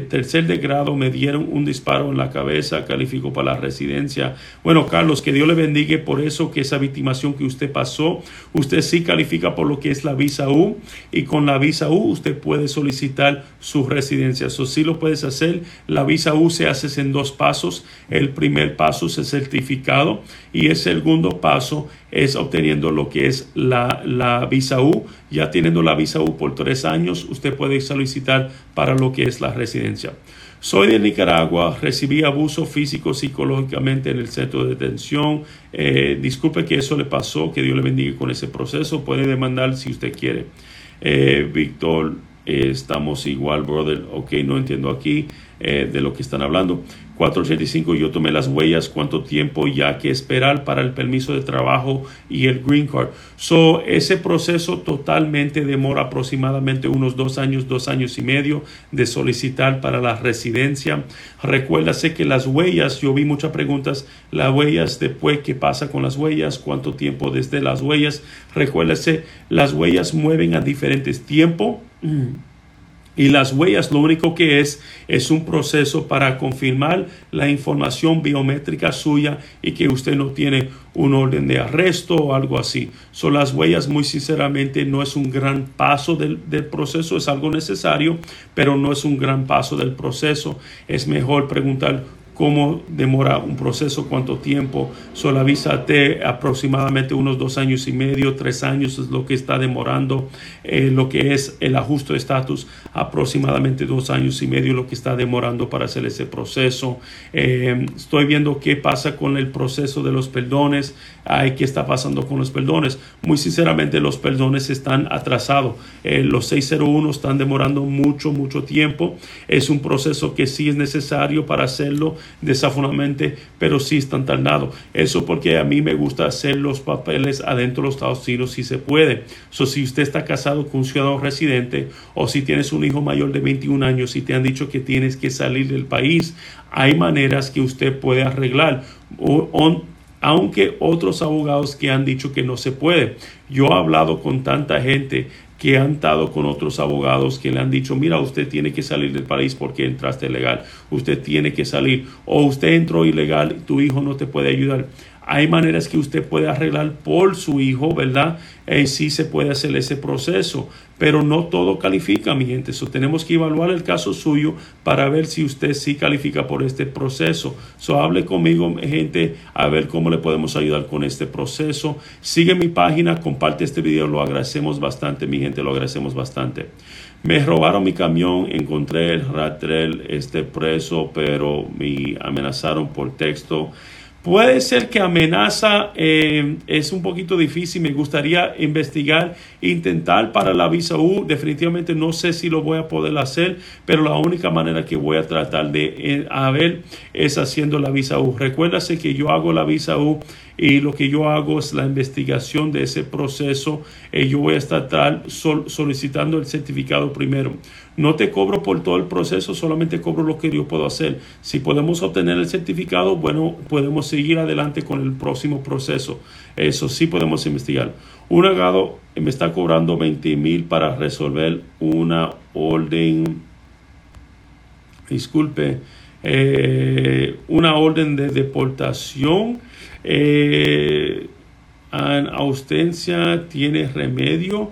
tercer de grado, me dieron un disparo en la cabeza, calificó para la residencia. Bueno, Carlos, que Dios le bendiga por eso, que esa victimación que usted pasó, usted sí califica por lo que es la visa U y con la visa U usted puede solicitar su residencia. Eso sí lo puedes hacer. La visa U se hace en dos pasos. El primer paso es el certificado y el segundo paso es obteniendo lo que es la, la visa U. Ya teniendo la visa U por tres años, usted puede solicitar para lo que es la residencia. Soy de Nicaragua, recibí abuso físico psicológicamente en el centro de detención. Eh, disculpe que eso le pasó, que Dios le bendiga con ese proceso. Puede demandar si usted quiere. Eh, Víctor, eh, estamos igual, brother. Ok, no entiendo aquí de lo que están hablando. 485 yo tomé las huellas, cuánto tiempo ya que esperar para el permiso de trabajo y el green card. So, ese proceso totalmente demora aproximadamente unos dos años, dos años y medio de solicitar para la residencia. Recuérdase que las huellas, yo vi muchas preguntas, las huellas después, ¿qué pasa con las huellas? ¿Cuánto tiempo desde las huellas? Recuérdase, las huellas mueven a diferentes tiempos. Y las huellas lo único que es es un proceso para confirmar la información biométrica suya y que usted no tiene un orden de arresto o algo así. Son las huellas muy sinceramente no es un gran paso del, del, proceso, es algo necesario, pero no es un gran paso del proceso. Es mejor preguntar cómo demora un proceso, cuánto tiempo. Solo avísate aproximadamente unos dos años y medio, tres años es lo que está demorando eh, lo que es el ajuste de estatus, aproximadamente dos años y medio lo que está demorando para hacer ese proceso. Eh, estoy viendo qué pasa con el proceso de los perdones, Ay, qué está pasando con los perdones. Muy sinceramente los perdones están atrasados. Eh, los 601 están demorando mucho, mucho tiempo. Es un proceso que sí es necesario para hacerlo desafortunadamente, pero sí están tardados. Eso porque a mí me gusta hacer los papeles adentro de los Estados Unidos si se puede. So, si usted está casado con un ciudadano residente o si tienes un hijo mayor de 21 años y te han dicho que tienes que salir del país, hay maneras que usted puede arreglar. Aunque otros abogados que han dicho que no se puede. Yo he hablado con tanta gente que han estado con otros abogados que le han dicho, mira, usted tiene que salir del país porque entraste ilegal, usted tiene que salir, o usted entró ilegal, tu hijo no te puede ayudar. Hay maneras que usted puede arreglar por su hijo, ¿verdad? Y sí se puede hacer ese proceso, pero no todo califica, mi gente. So, tenemos que evaluar el caso suyo para ver si usted sí califica por este proceso. So, hable conmigo, gente, a ver cómo le podemos ayudar con este proceso. Sigue mi página, comparte este video, lo agradecemos bastante, mi gente, lo agradecemos bastante. Me robaron mi camión, encontré el ratrel este preso, pero me amenazaron por texto. Puede ser que amenaza eh, es un poquito difícil. Me gustaría investigar, intentar para la visa U. Definitivamente no sé si lo voy a poder hacer, pero la única manera que voy a tratar de eh, ver es haciendo la visa U. Recuérdase que yo hago la visa U y lo que yo hago es la investigación de ese proceso. y yo voy a estar solicitando el certificado primero. No te cobro por todo el proceso, solamente cobro lo que yo puedo hacer. Si podemos obtener el certificado, bueno, podemos seguir adelante con el próximo proceso. Eso sí podemos investigar. Un abogado me está cobrando 20 mil para resolver una orden, disculpe, eh, una orden de deportación. Eh, en ausencia tiene remedio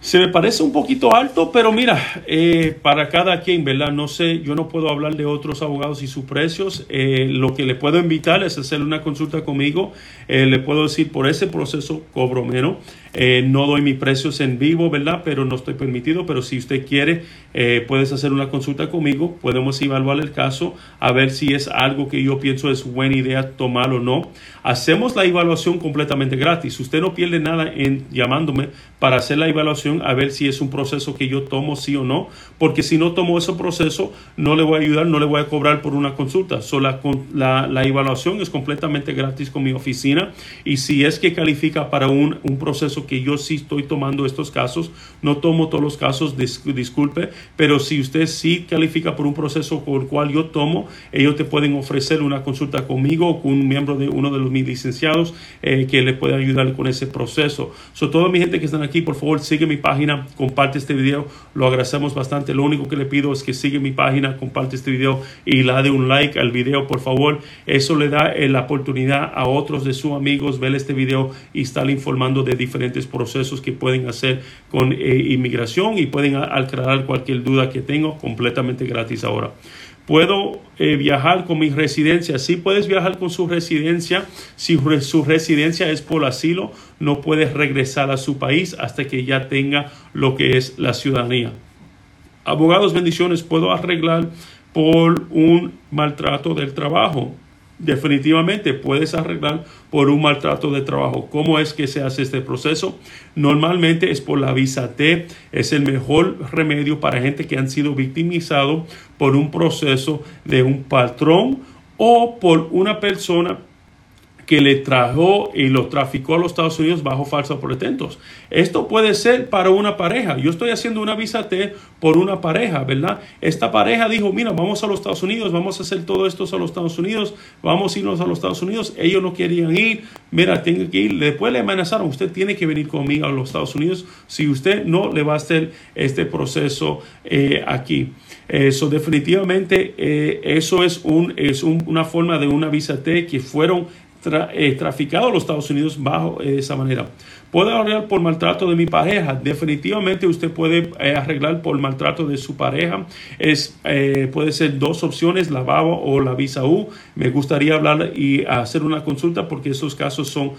Se me parece un poquito alto, pero mira, eh, para cada quien, ¿verdad? No sé, yo no puedo hablar de otros abogados y sus precios. Eh, lo que le puedo invitar es hacer una consulta conmigo. Eh, le puedo decir, por ese proceso cobro menos. No doy mis precios en vivo, ¿verdad? Pero no estoy permitido. Pero si usted quiere, puedes hacer una consulta conmigo. Podemos evaluar el caso, a ver si es algo que yo pienso es buena idea tomar o no. Hacemos la evaluación completamente gratis. Usted no pierde nada en llamándome para hacer la evaluación a ver si es un proceso que yo tomo sí o no, porque si no tomo ese proceso no le voy a ayudar, no le voy a cobrar por una consulta. So, la, la, evaluación es completamente gratis con mi oficina y si es que califica para un, un, proceso que yo sí estoy tomando estos casos, no tomo todos los casos, disculpe, pero si usted sí califica por un proceso por el cual yo tomo, ellos te pueden ofrecer una consulta conmigo o con un miembro de uno de los mis licenciados eh, que le puede ayudar con ese proceso. So, toda mi gente que están aquí, por favor, sigue mi página, comparte este video, lo agradecemos bastante. Lo único que le pido es que sigue mi página, comparte este video y la de un like al video, por favor. Eso le da eh, la oportunidad a otros de sus amigos ver este video y estar informando de diferentes procesos que pueden hacer con eh, inmigración y pueden aclarar cualquier duda que tengo completamente gratis ahora. Puedo eh, viajar con mi residencia. Sí puedes viajar con su residencia. Si su residencia es por asilo, no puedes regresar a su país hasta que ya tenga lo que es la ciudadanía. Abogados, bendiciones. Puedo arreglar por un maltrato del trabajo definitivamente puedes arreglar por un maltrato de trabajo. ¿Cómo es que se hace este proceso? Normalmente es por la visa T. Es el mejor remedio para gente que han sido victimizados por un proceso de un patrón o por una persona que le trajo y lo traficó a los Estados Unidos bajo falsos pretentos. Esto puede ser para una pareja. Yo estoy haciendo una visa T por una pareja, ¿verdad? Esta pareja dijo, mira, vamos a los Estados Unidos, vamos a hacer todo esto a los Estados Unidos, vamos a irnos a los Estados Unidos. Ellos no querían ir, mira, tengo que ir. Después le amenazaron, usted tiene que venir conmigo a los Estados Unidos. Si usted no le va a hacer este proceso eh, aquí. Eso definitivamente, eh, eso es, un, es una forma de una visa T que fueron eh, traficado a los Estados Unidos bajo eh, esa manera. ¿Puedo arreglar por maltrato de mi pareja? Definitivamente usted puede eh, arreglar por maltrato de su pareja. Es, puede ser dos opciones, la BABA o la visa U. Me gustaría hablar y hacer una consulta porque esos casos son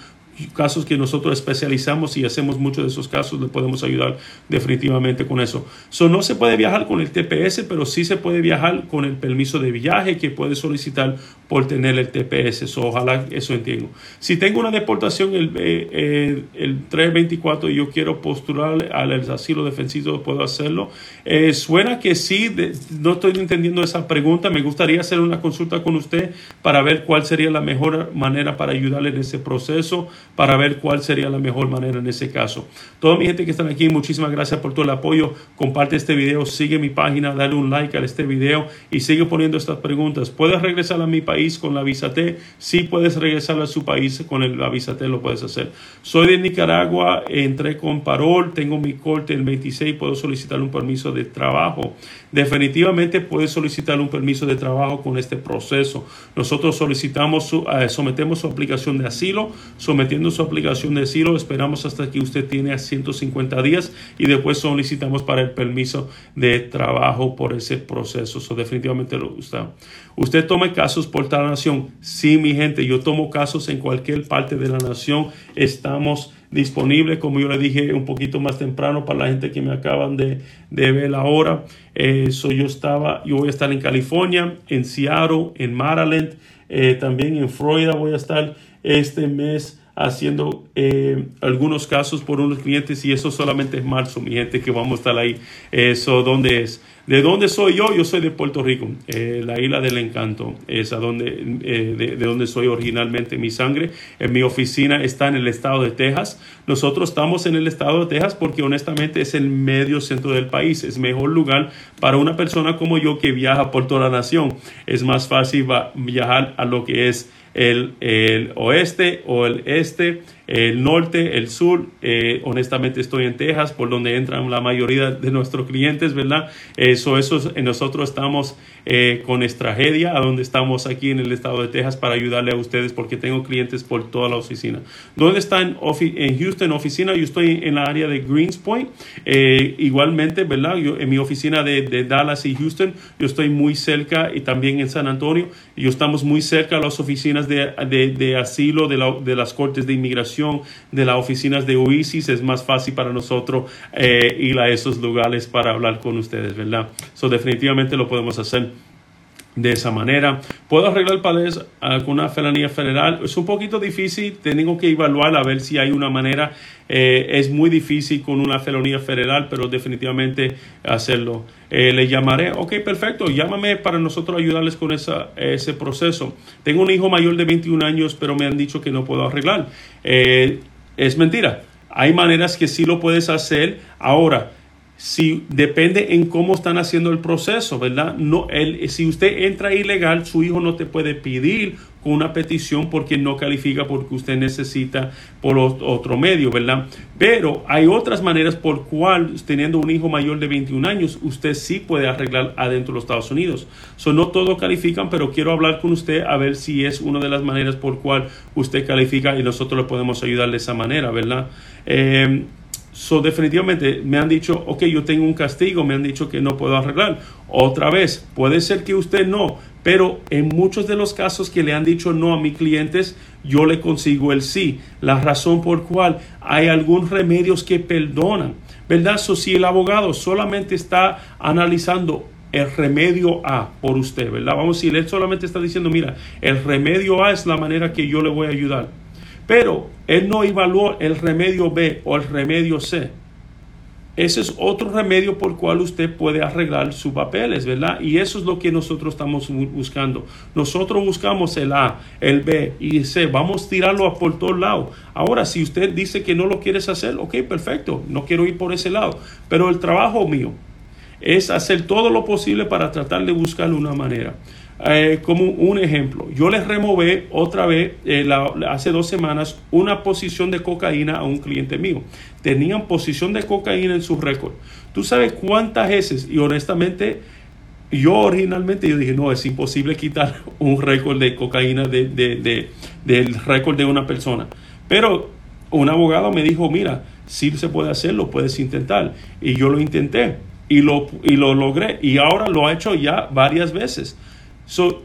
casos que nosotros especializamos y hacemos muchos de esos casos, le podemos ayudar definitivamente con eso. So, no se puede viajar con el TPS, pero sí se puede viajar con el permiso de viaje que puede solicitar por tener el TPS. Ojalá eso entiendo. Si tengo una deportación el, eh, el 324 y yo quiero postular al asilo defensivo, ¿puedo hacerlo? Eh, suena que sí, no estoy entendiendo esa pregunta. Me gustaría hacer una consulta con usted para ver cuál sería la mejor manera para ayudarle en ese proceso para ver cuál sería la mejor manera en ese caso. Toda mi gente que están aquí, muchísimas gracias por todo el apoyo. Comparte este video, sigue mi página, dale un like a este video y sigue poniendo estas preguntas. ¿Puedes regresar a mi país con la visa T? Sí, puedes regresar a su país con el, la visa T, lo puedes hacer. Soy de Nicaragua, entré con parol, tengo mi corte el 26, puedo solicitar un permiso de trabajo. Definitivamente puedes solicitar un permiso de trabajo con este proceso. Nosotros solicitamos, eh, sometemos su aplicación de asilo, sometiendo su aplicación de asilo, esperamos hasta que usted tiene 150 días y después solicitamos para el permiso de trabajo por ese proceso. Eso definitivamente lo gusta. ¿Usted toma casos por toda la nación? Sí, mi gente, yo tomo casos en cualquier parte de la nación. Estamos disponibles, como yo le dije un poquito más temprano para la gente que me acaban de, de ver ahora. Eso yo estaba, yo voy a estar en California, en Seattle, en Maryland, eh, también en Florida voy a estar este mes haciendo eh, algunos casos por unos clientes y eso solamente es marzo, mi gente, que vamos a estar ahí. Eso, ¿dónde es? ¿De dónde soy yo? Yo soy de Puerto Rico, eh, la isla del encanto, es a donde, eh, de, de, soy originalmente. Mi sangre, en mi oficina está en el estado de Texas. Nosotros estamos en el estado de Texas porque honestamente es el medio centro del país. Es mejor lugar para una persona como yo que viaja por toda la nación. Es más fácil viajar a lo que es el, el oeste o el este el norte, el sur. Eh, honestamente estoy en Texas, por donde entran la mayoría de nuestros clientes, ¿verdad? Eso, eso, nosotros estamos eh, con Estrategia, a donde estamos aquí en el estado de Texas para ayudarle a ustedes, porque tengo clientes por toda la oficina. ¿Dónde está en, en Houston oficina? Yo estoy en la área de Greens Point. Eh, igualmente, ¿verdad? Yo, en mi oficina de, de, Dallas y Houston, yo estoy muy cerca y también en San Antonio. Yo estamos muy cerca a las oficinas de, de, de asilo de, la, de las cortes de inmigración de las oficinas de OISIS, es más fácil para nosotros eh, ir a esos lugares para hablar con ustedes, ¿verdad? So, definitivamente lo podemos hacer de esa manera. ¿Puedo arreglar para alguna felonía federal? Es un poquito difícil, tengo que evaluar a ver si hay una manera. Eh, es muy difícil con una felonía federal, pero definitivamente hacerlo. Eh, le llamaré, ok, perfecto, llámame para nosotros ayudarles con esa, ese proceso. Tengo un hijo mayor de 21 años, pero me han dicho que no puedo arreglar. Eh, es mentira. Hay maneras que sí lo puedes hacer. Ahora, si depende en cómo están haciendo el proceso, ¿verdad? No, el, si usted entra ilegal, su hijo no te puede pedir con una petición porque no califica porque usted necesita por otro medio, ¿verdad? Pero hay otras maneras por cual, teniendo un hijo mayor de 21 años, usted sí puede arreglar adentro de los Estados Unidos. So, no todos califican, pero quiero hablar con usted a ver si es una de las maneras por cual usted califica y nosotros le podemos ayudar de esa manera, ¿verdad? Eh, So, definitivamente me han dicho, ok, yo tengo un castigo, me han dicho que no puedo arreglar. Otra vez, puede ser que usted no, pero en muchos de los casos que le han dicho no a mis clientes, yo le consigo el sí. La razón por cual hay algunos remedios que perdonan, ¿verdad? So, si el abogado solamente está analizando el remedio A por usted, ¿verdad? Vamos decir, él solamente está diciendo, mira, el remedio A es la manera que yo le voy a ayudar pero él no evaluó el remedio B o el remedio C. Ese es otro remedio por cual usted puede arreglar sus papeles, ¿verdad? Y eso es lo que nosotros estamos buscando. Nosotros buscamos el A, el B y el C. Vamos a tirarlo por todos lados. Ahora, si usted dice que no lo quieres hacer, ok, perfecto. No quiero ir por ese lado. Pero el trabajo mío es hacer todo lo posible para tratar de buscar una manera. Eh, como un ejemplo, yo les remové otra vez eh, hace dos semanas una posición de cocaína a un cliente mío. Tenían posición de cocaína en su récord. ¿Tú sabes cuántas veces? Y honestamente, yo originalmente yo dije, no, es imposible quitar un récord de cocaína de, del récord de una persona. Pero un abogado me dijo, mira, si se puede hacer, lo puedes intentar. Y yo lo intenté y lo, y lo logré. Y ahora lo ha hecho ya varias veces. So,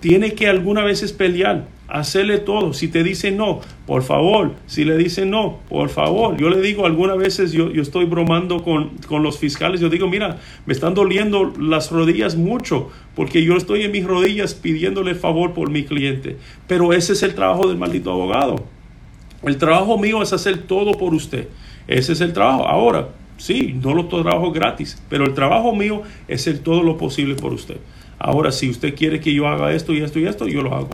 tiene que alguna veces pelear, hacerle todo. Si te dicen no, por favor. Si le dicen no, por favor. Yo le digo algunas veces, yo, yo estoy bromando con, con, los fiscales, yo digo, mira, me están doliendo las rodillas mucho, porque yo estoy en mis rodillas pidiéndole favor por mi cliente. Pero ese es el trabajo del maldito abogado. El trabajo mío es hacer todo por usted. Ese es el trabajo. Ahora, sí, no lo trabajo gratis, pero el trabajo mío es hacer todo lo posible por usted. Ahora, si usted quiere que yo haga esto y esto y esto, yo lo hago.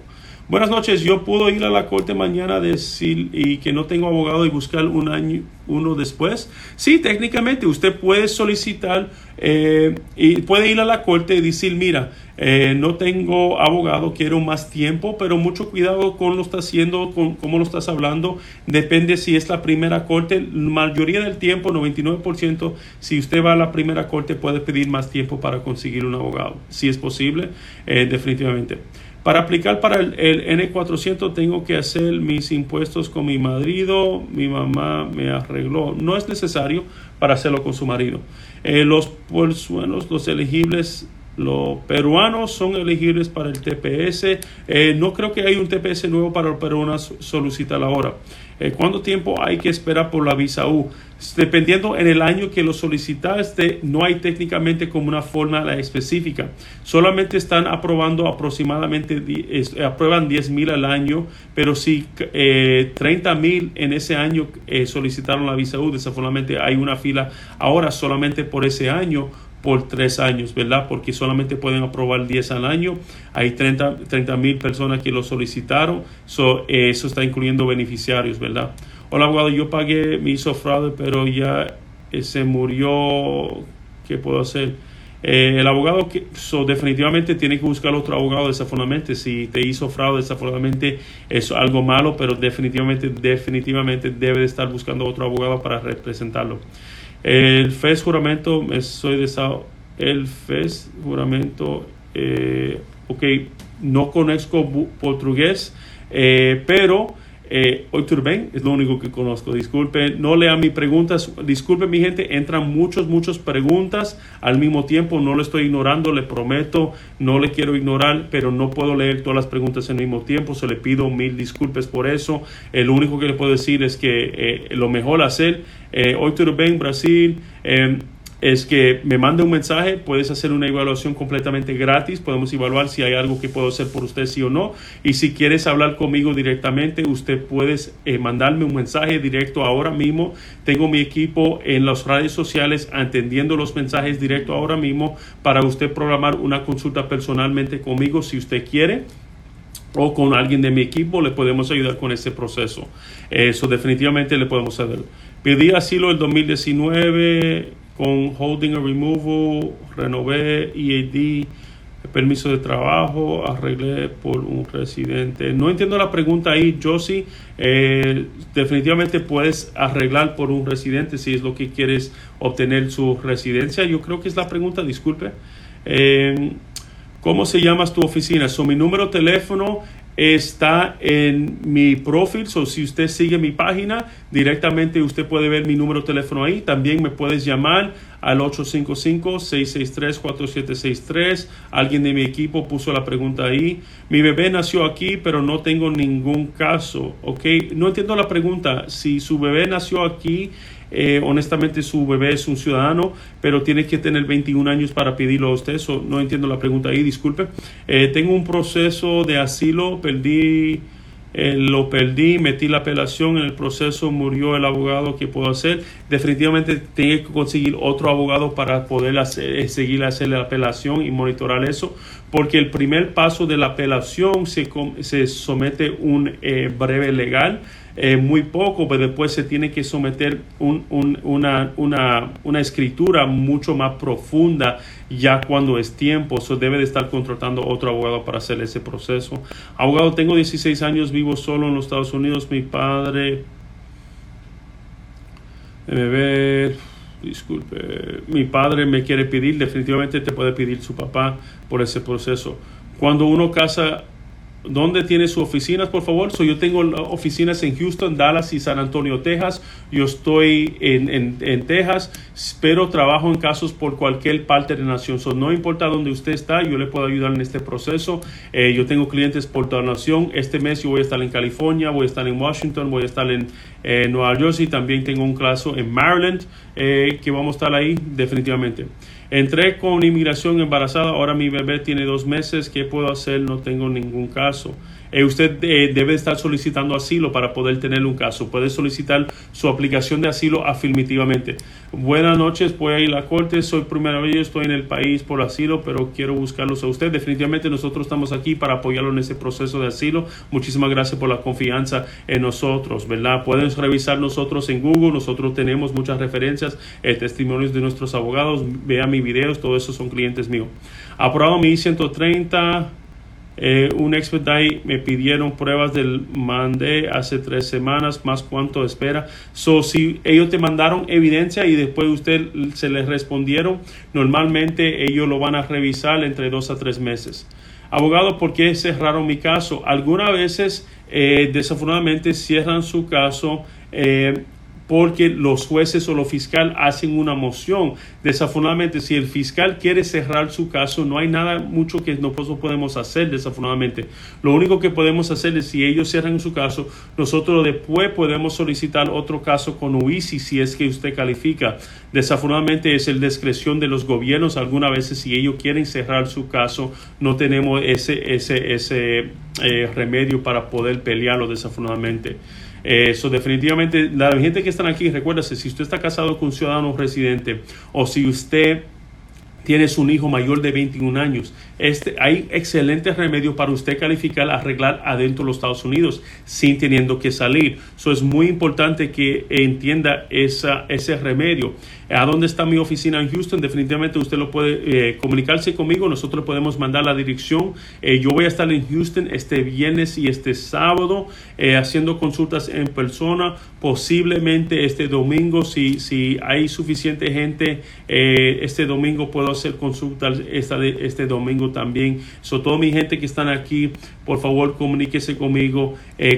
Buenas noches, yo puedo ir a la corte mañana decir y que no tengo abogado y buscar un año, uno después. Sí, técnicamente usted puede solicitar eh, y puede ir a la corte y decir, mira, eh, no tengo abogado, quiero más tiempo, pero mucho cuidado con lo está haciendo, con cómo lo estás hablando. Depende si es la primera corte. La mayoría del tiempo, 99%, si usted va a la primera corte puede pedir más tiempo para conseguir un abogado. Si es posible, eh, definitivamente. Para aplicar para el, N400 tengo que hacer mis impuestos con mi marido, mi mamá me arregló. No es necesario para hacerlo con su marido. Eh, los bolsuenos, los elegibles los peruanos son elegibles para el TPS. Eh, no creo que hay un TPS nuevo para los peruanos solicitar ahora. Eh, ¿Cuánto tiempo hay que esperar por la visa U? Dependiendo en el año que lo solicitaste, no hay técnicamente como una forma específica. Solamente están aprobando aproximadamente, aprueban 10 mil al año, pero si eh, 30 mil en ese año eh, solicitaron la visa U, desafortunadamente hay una fila ahora solamente por ese año por tres años, ¿verdad? Porque solamente pueden aprobar 10 al año. Hay 30 mil personas que lo solicitaron. Eh, eso está incluyendo beneficiarios, ¿verdad? Hola, abogado, yo pagué, me hizo fraude, pero ya eh, se murió. ¿Qué puedo hacer? Eh, el abogado que definitivamente tiene que buscar otro abogado desafortunadamente. Si te hizo fraude desafortunadamente es algo malo, pero definitivamente, definitivamente debe de estar buscando otro abogado para representarlo. El FES juramento, soy de el FES juramento, eh, ok, no conozco portugués, eh, pero eh, hoy Turben es lo único que conozco. Disculpe, no lea mis preguntas. Disculpe, mi gente, entran muchas, muchas preguntas al mismo tiempo. No le estoy ignorando, le prometo, no le quiero ignorar, pero no puedo leer todas las preguntas al mismo tiempo. Se le pido mil disculpas por eso. Eh, lo único que le puedo decir es que eh, lo mejor hacer, eh, hoy Turben, Brasil, es que me mande un mensaje, puedes hacer una evaluación completamente gratis, podemos evaluar si hay algo que puedo hacer por usted sí o no, y si quieres hablar conmigo directamente, usted puede eh, mandarme un mensaje directo ahora mismo, tengo mi equipo en las redes sociales atendiendo los mensajes directo ahora mismo para usted programar una consulta personalmente conmigo si usted quiere o con alguien de mi equipo le podemos ayudar con ese proceso. Eso definitivamente le podemos hacer. Pedí asilo el 2019 con holding a removal, renové EAD, permiso de trabajo, arreglé por un residente. No entiendo la pregunta ahí, Josie. Eh, definitivamente puedes arreglar por un residente si es lo que quieres obtener su residencia. Yo creo que es la pregunta, disculpe. Eh, ¿Cómo se llama tu oficina? So, mi número de teléfono está en mi profil, o si usted sigue mi página, directamente usted puede ver mi número de teléfono ahí. También me puedes llamar al 855-663-4763. Alguien de mi equipo puso la pregunta ahí. Mi bebé nació aquí, pero no tengo ningún caso, ¿ok? No entiendo la pregunta. Si su bebé nació aquí, eh, honestamente su bebé es un ciudadano, pero tiene que tener 21 años para pedirlo a usted. no entiendo la pregunta ahí, disculpe. Eh, tengo un proceso de asilo, perdí, eh, lo perdí, metí la apelación en el proceso, murió el abogado, ¿qué puedo hacer? Definitivamente tengo que conseguir otro abogado para poder hacer, seguir hacer la apelación y monitorar eso, porque el primer paso de la apelación se, se somete un breve legal muy poco, pero después se tiene que someter una, una, escritura mucho más profunda ya cuando es tiempo. Eso debe de estar contratando otro abogado para hacer ese proceso. Abogado, tengo 16 años, vivo solo en los Estados Unidos. Mi padre... Debe ver, disculpe, mi padre me quiere pedir, definitivamente te puede pedir su papá por ese proceso. Cuando uno casa ¿Dónde tiene sus oficinas, por favor? So, yo tengo oficinas en Houston, Dallas y San Antonio, Texas. Yo estoy en, en, en Texas, pero trabajo en casos por cualquier parte de la nación. So, no importa dónde usted está, yo le puedo ayudar en este proceso. Eh, yo tengo clientes por toda la nación. Este mes yo voy a estar en California, voy a estar en Washington, voy a estar en eh, Nueva Jersey. También tengo un caso en Maryland eh, que vamos a estar ahí definitivamente. Entré con inmigración embarazada, ahora mi bebé tiene dos meses, ¿qué puedo hacer? No tengo ningún caso. Eh, usted eh, debe estar solicitando asilo para poder tener un caso. Puede solicitar su aplicación de asilo afirmativamente. Buenas noches, voy a ir a la corte. Soy primera vez, estoy en el país por asilo, pero quiero buscarlos a usted. Definitivamente nosotros estamos aquí para apoyarlo en ese proceso de asilo. Muchísimas gracias por la confianza en nosotros, ¿verdad? Pueden revisar nosotros en Google. Nosotros tenemos muchas referencias, eh, testimonios de nuestros abogados. Vean mis videos, todos esos son clientes míos. Aprobado mi I-130 eh, un expedite me pidieron pruebas del mandé hace tres semanas más cuánto espera so si ellos te mandaron evidencia y después usted se les respondieron normalmente ellos lo van a revisar entre dos a tres meses abogado ¿por qué cerraron mi caso? algunas veces eh, desafortunadamente cierran su caso eh, porque los jueces o los fiscal hacen una moción. Desafortunadamente, si el fiscal quiere cerrar su caso, no hay nada mucho que nosotros podemos hacer, desafortunadamente. Lo único que podemos hacer es, si ellos cierran su caso, nosotros después podemos solicitar otro caso con UICI si es que usted califica. Desafortunadamente es el discreción de los gobiernos. Algunas veces, si ellos quieren cerrar su caso, no tenemos ese, ese, ese eh, remedio para poder pelearlo, desafortunadamente. Eso definitivamente, la gente que están aquí, recuérdese, si usted está casado con un ciudadano residente o si usted tienes un hijo mayor de 21 años, este, hay excelentes remedios para usted calificar, arreglar adentro de los Estados Unidos sin teniendo que salir. Eso es muy importante que entienda esa, ese remedio. ¿A dónde está mi oficina en Houston? Definitivamente usted lo puede eh, comunicarse conmigo. Nosotros podemos mandar la dirección. Eh, yo voy a estar en Houston este viernes y este sábado eh, haciendo consultas en persona. Posiblemente este domingo, si, si hay suficiente gente, este domingo puedo hacer consultas esta este domingo también. So, toda mi gente que están aquí, por favor, comuníquese conmigo.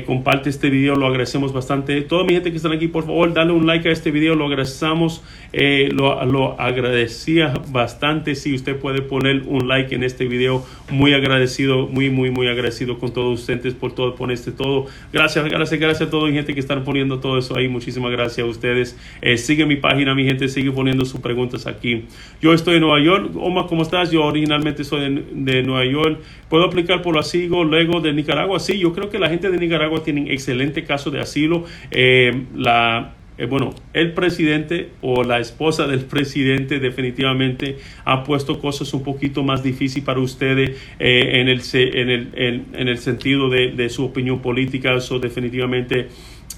comparte este video, lo agradecemos bastante. Toda mi gente que están aquí, por favor, dale un like a este video, lo agradecemos. Eh, lo, lo, agradecía bastante si usted puede poner un like en este video. Muy agradecido, muy, muy, muy agradecido con todos ustedes por todo, por este todo. Gracias, gracias, gracias a toda mi gente que están poniendo todo eso ahí. Muchísimas gracias a ustedes. Eh, sigue mi página, mi gente, sigue poniendo sus preguntas aquí. Yo estoy en Nueva York. Omar, ¿cómo estás? Yo originalmente soy de, de Nueva York. ¿Puedo aplicar por asilo luego de Nicaragua? Sí, yo creo que la gente de Nicaragua tiene excelente caso de asilo. Eh, la eh, bueno, el presidente o la esposa del presidente definitivamente ha puesto cosas un poquito más difíciles para ustedes eh, en, el, en, el, en, el sentido de, de, su opinión política. Eso definitivamente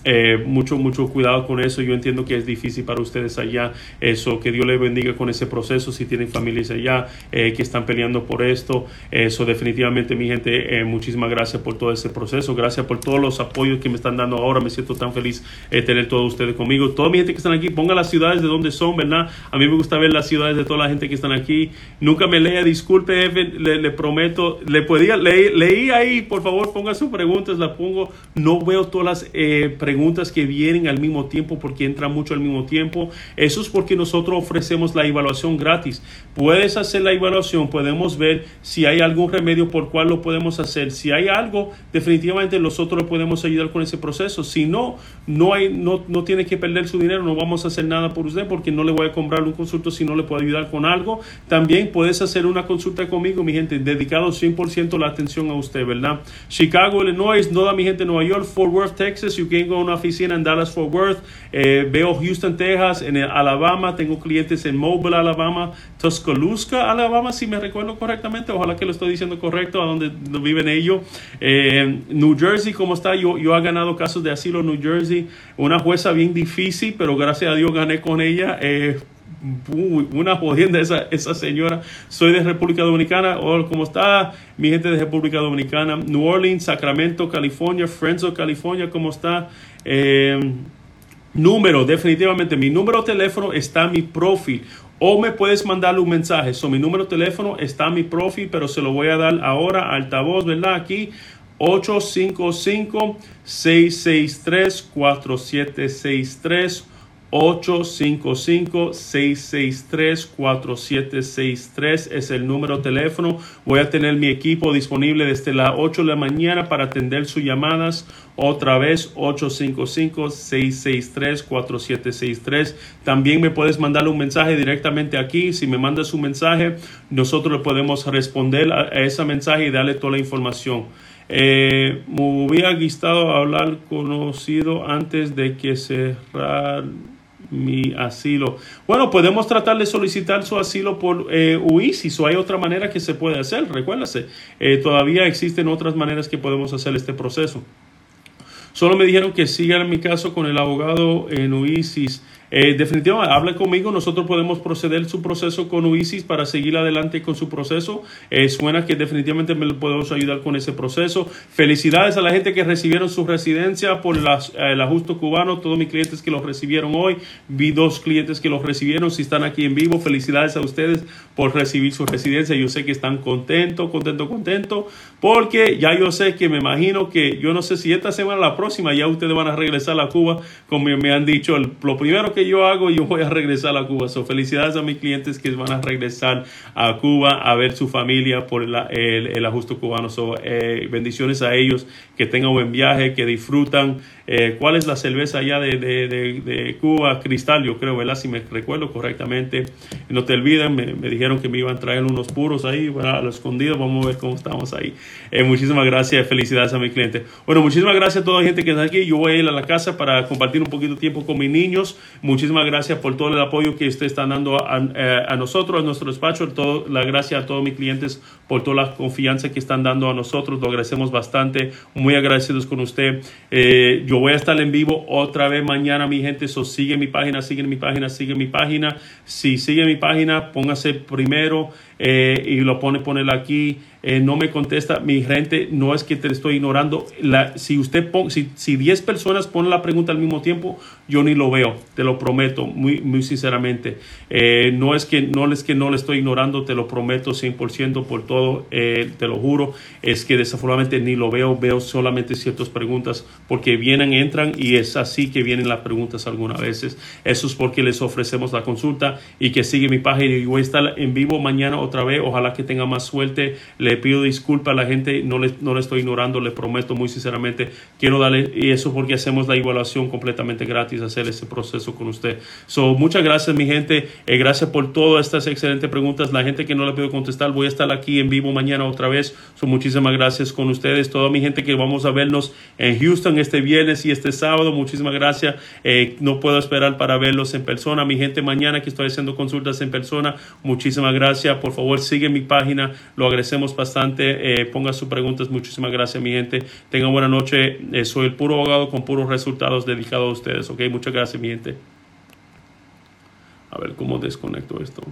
eh, mucho, mucho cuidado con eso. Yo entiendo que es difícil para ustedes allá. Eso, que Dios les bendiga con ese proceso. Si tienen familias allá eh, que están peleando por esto. Eso, definitivamente, mi gente, eh, muchísimas gracias por todo ese proceso. Gracias por todos los apoyos que me están dando ahora. Me siento tan feliz tener todos ustedes conmigo. Toda mi gente que están aquí, ponga las ciudades de donde son, ¿verdad? A mí me gusta ver las ciudades de toda la gente que están aquí. Nunca me lea, disculpe, le, prometo. Le podía, leí ahí, por favor, ponga sus preguntas, las pongo. No veo todas las preguntas preguntas que vienen al mismo tiempo porque entran mucho al mismo tiempo. Eso es porque nosotros ofrecemos la evaluación gratis. Puedes hacer la evaluación, podemos ver si hay algún remedio por cual lo podemos hacer. Si hay algo, definitivamente nosotros podemos ayudar con ese proceso. Si no, no, hay, no, no tiene que perder su dinero, no vamos a hacer nada por usted porque no le voy a comprar un consulto si no le puedo ayudar con algo. También puedes hacer una consulta conmigo, mi gente, dedicado 100% la atención a usted, ¿verdad? Chicago, Illinois, toda mi gente, Nueva York, Fort Worth, Texas, you can go una oficina en Dallas Fort Worth, eh, veo Houston, Texas, en Alabama, tengo clientes en Mobile, Alabama, Tuscaloosa, Alabama, si me recuerdo correctamente, ojalá que lo estoy diciendo correcto, a donde viven ellos. Eh, New Jersey, ¿cómo está? Yo, yo he ganado casos de asilo en New Jersey, una jueza bien difícil, pero gracias a Dios gané con ella. Eh, una jodienda esa, esa señora. Soy de República Dominicana. Hola, ¿cómo está? Mi gente de República Dominicana. New Orleans, Sacramento, California, Fresno, California, ¿cómo está? Eh, número, definitivamente, mi número de teléfono está en mi profil. O me puedes mandarle un mensaje. So, mi número de teléfono está en mi profil, pero se lo voy a dar ahora, altavoz, ¿verdad? Aquí, 855-663-4763. 855-663-4763 es el número de teléfono. Voy a tener mi equipo disponible desde las 8 de la mañana para atender sus llamadas. Otra vez 855-663-4763. También me puedes mandar un mensaje directamente aquí. Si me mandas un mensaje, nosotros le podemos responder a ese mensaje y darle toda la información. Eh, me hubiera gustado hablar conocido antes de que cerrar mi asilo. Bueno, podemos tratar de solicitar su asilo por eh, UISIS o hay otra manera que se puede hacer, recuérdase, eh, todavía existen otras maneras que podemos hacer este proceso. Solo me dijeron que sigan mi caso con el abogado en UISIS. Eh, definitivamente, hable conmigo, nosotros podemos proceder su proceso con UISIS para seguir adelante con su proceso. Eh, suena que definitivamente me podemos ayudar con ese proceso. Felicidades a la gente que recibieron su residencia por las, eh, el ajuste cubano, todos mis clientes que los recibieron hoy. Vi dos clientes que los recibieron, si están aquí en vivo, felicidades a ustedes por recibir su residencia. Yo sé que están contentos, contentos, contentos, porque ya yo sé que me imagino que yo no sé si esta semana, la próxima, ya ustedes van a regresar a Cuba, como me han dicho. lo primero que yo hago, yo voy a regresar a Cuba. So, felicidades a mis clientes que van a regresar a Cuba a ver su familia por el, el, ajuste cubano. So, eh, bendiciones a ellos, que tengan buen viaje, que disfrutan. Eh, ¿Cuál es la cerveza allá de, de, de, Cuba? Cristal, yo creo, ¿verdad? Si me recuerdo correctamente. No te olviden, me, dijeron que me iban a traer unos puros ahí, bueno, a lo escondido. Vamos a ver cómo estamos ahí. Eh, muchísimas gracias, felicidades a mis clientes. Bueno, muchísimas gracias a toda la gente que está aquí. Yo voy a ir a la casa para compartir un poquito de tiempo con mis niños. Muchísimas gracias por todo el apoyo que usted está dando a, a nosotros, a nuestro despacho. Todo, la gracia a todos mis clientes por toda la confianza que están dando a nosotros. Lo agradecemos bastante. Muy agradecidos con usted. Eh, yo voy a estar en vivo otra vez mañana, mi gente. So, sigue mi página, sigue mi página, sigue mi página. Si sigue mi página, póngase primero eh, y lo pone poner aquí. Eh, no me contesta mi gente, no es que te estoy ignorando. Si usted pon, si, si 10 personas ponen la pregunta al mismo tiempo, yo ni lo veo, te lo prometo, muy, muy sinceramente. Eh, no, es que, no es que no le estoy ignorando, te lo prometo 100% por todo, te lo juro. Es que desafortunadamente ni lo veo, veo solamente ciertas preguntas porque vienen, entran y es así que vienen las preguntas algunas veces. Eso es porque les ofrecemos la consulta y que sigue mi página y voy a estar en vivo mañana otra vez. Ojalá que tenga más suerte. Le pido disculpas a la gente, no le, no le estoy ignorando, le prometo muy sinceramente. Quiero darle, y eso porque hacemos la evaluación completamente gratis, hacer ese proceso con usted. So, muchas gracias, mi gente. Eh, gracias por todas estas excelentes preguntas. La gente que no le puedo contestar, voy a estar aquí en vivo mañana otra vez. So, muchísimas gracias con ustedes. Toda mi gente que vamos a vernos en Houston este viernes y este sábado, muchísimas gracias. Eh, no puedo esperar para verlos en persona. Mi gente, mañana que estoy haciendo consultas en persona, muchísimas gracias. Por favor, sigue mi página, lo agradecemos bastante. Eh, ponga sus preguntas, muchísimas gracias, mi gente. Tengan buena noche. Eh, soy el puro abogado con puros resultados dedicados a ustedes, ¿ok? Muchas gracias, mi gente. A ver cómo desconecto esto.